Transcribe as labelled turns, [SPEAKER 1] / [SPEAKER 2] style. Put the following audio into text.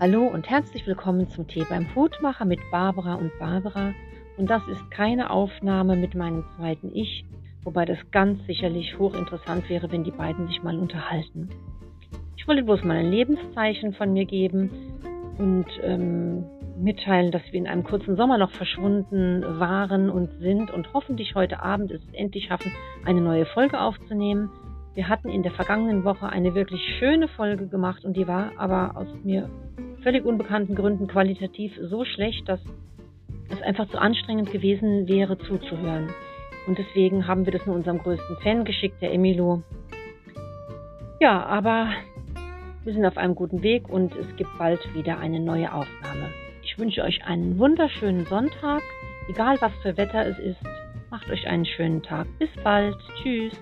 [SPEAKER 1] Hallo und herzlich willkommen zum Tee beim Hutmacher mit Barbara und Barbara. Und das ist keine Aufnahme mit meinem zweiten Ich, wobei das ganz sicherlich hochinteressant wäre, wenn die beiden sich mal unterhalten. Ich wollte bloß mal ein Lebenszeichen von mir geben und ähm, mitteilen, dass wir in einem kurzen Sommer noch verschwunden waren und sind und hoffentlich heute Abend es endlich schaffen, eine neue Folge aufzunehmen. Wir hatten in der vergangenen Woche eine wirklich schöne Folge gemacht und die war aber aus mir völlig unbekannten Gründen qualitativ so schlecht, dass es einfach zu anstrengend gewesen wäre zuzuhören. Und deswegen haben wir das nur unserem größten Fan geschickt, der Emilo. Ja, aber wir sind auf einem guten Weg und es gibt bald wieder eine neue Aufnahme. Ich wünsche euch einen wunderschönen Sonntag. Egal was für Wetter es ist, macht euch einen schönen Tag. Bis bald. Tschüss.